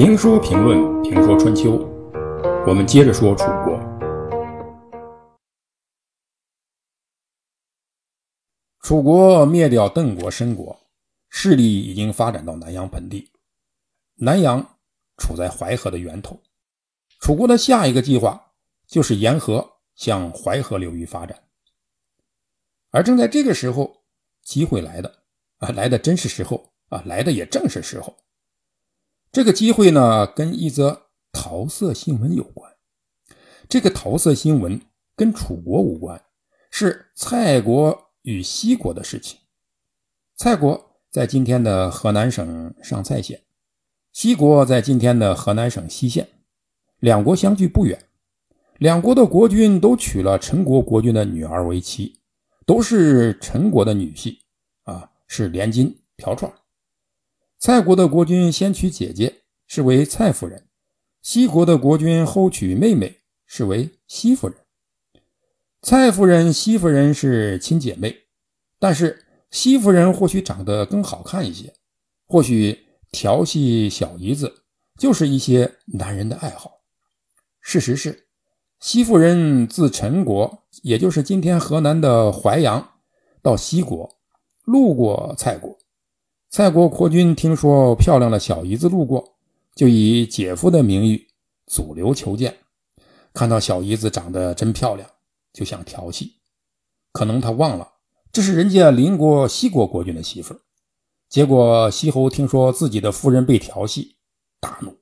评书评论评说春秋，我们接着说楚国。楚国灭掉邓国、申国，势力已经发展到南阳盆地。南阳处在淮河的源头，楚国的下一个计划就是沿河向淮河流域发展。而正在这个时候，机会来的啊，来的真是时候啊，来的也正是时候。这个机会呢，跟一则桃色新闻有关。这个桃色新闻跟楚国无关，是蔡国与西国的事情。蔡国在今天的河南省上蔡县，西国在今天的河南省西县，两国相距不远。两国的国君都娶了陈国国君的女儿为妻，都是陈国的女婿啊，是连金嫖串。蔡国的国君先娶姐姐，是为蔡夫人；西国的国君后娶妹妹，是为西夫人。蔡夫人、西夫人是亲姐妹，但是西夫人或许长得更好看一些，或许调戏小姨子就是一些男人的爱好。事实是，西夫人自陈国，也就是今天河南的淮阳，到西国，路过蔡国。蔡国国君听说漂亮的小姨子路过，就以姐夫的名义阻留求见。看到小姨子长得真漂亮，就想调戏。可能他忘了这是人家邻国西国国君的媳妇结果西侯听说自己的夫人被调戏，大怒。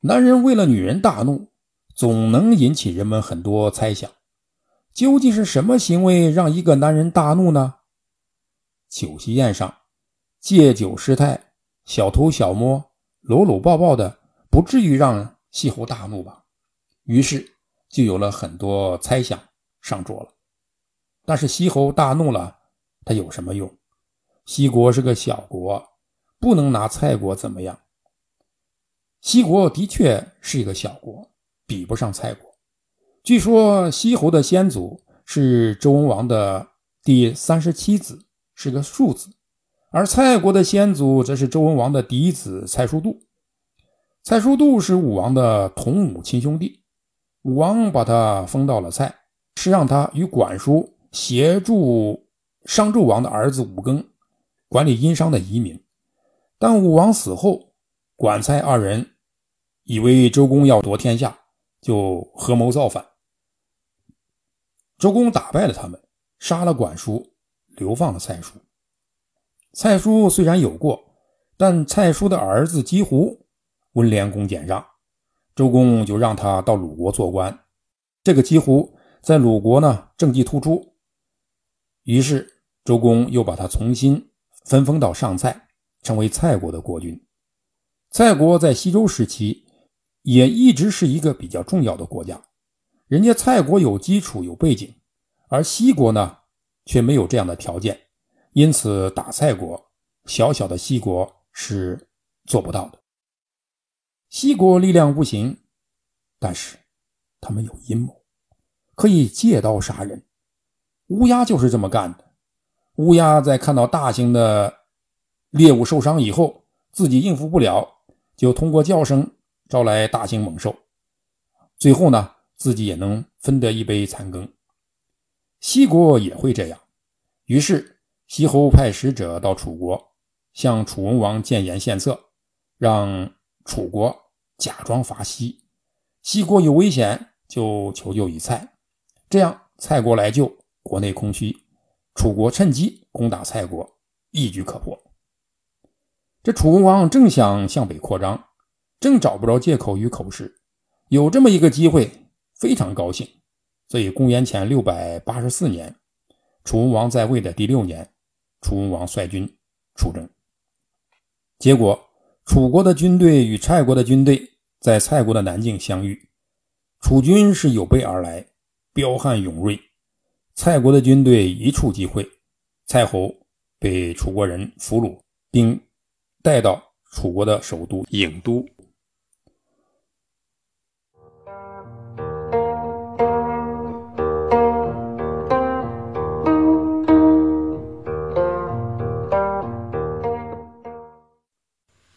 男人为了女人大怒，总能引起人们很多猜想。究竟是什么行为让一个男人大怒呢？酒席宴上，借酒失态，小偷小摸，搂搂抱抱的，不至于让西侯大怒吧？于是就有了很多猜想上桌了。但是西侯大怒了，他有什么用？西国是个小国，不能拿蔡国怎么样。西国的确是一个小国，比不上蔡国。据说西侯的先祖是周文王的第三十七子。是个庶子，而蔡国的先祖则是周文王的嫡子蔡叔度。蔡叔度是武王的同母亲兄弟，武王把他封到了蔡，是让他与管叔协助商纣王的儿子武庚管理殷商的移民。但武王死后，管蔡二人以为周公要夺天下，就合谋造反。周公打败了他们，杀了管叔。流放了蔡叔。蔡叔虽然有过，但蔡叔的儿子姬胡温良恭俭让，周公就让他到鲁国做官。这个姬胡在鲁国呢政绩突出，于是周公又把他重新分封到上蔡，成为蔡国的国君。蔡国在西周时期也一直是一个比较重要的国家，人家蔡国有基础有背景，而西国呢？却没有这样的条件，因此打蔡国，小小的西国是做不到的。西国力量不行，但是他们有阴谋，可以借刀杀人。乌鸦就是这么干的。乌鸦在看到大型的猎物受伤以后，自己应付不了，就通过叫声招来大型猛兽，最后呢，自己也能分得一杯残羹。西国也会这样，于是西侯派使者到楚国，向楚文王建言献策，让楚国假装伐西，西国有危险就求救于蔡，这样蔡国来救，国内空虚，楚国趁机攻打蔡国，一举可破。这楚文王正想向北扩张，正找不着借口与口实，有这么一个机会，非常高兴。所以，公元前六百八十四年，楚文王在位的第六年，楚文王率军出征。结果，楚国的军队与蔡国的军队在蔡国的南境相遇。楚军是有备而来，彪悍勇锐；蔡国的军队一触即溃，蔡侯被楚国人俘虏，并带到楚国的首都郢都。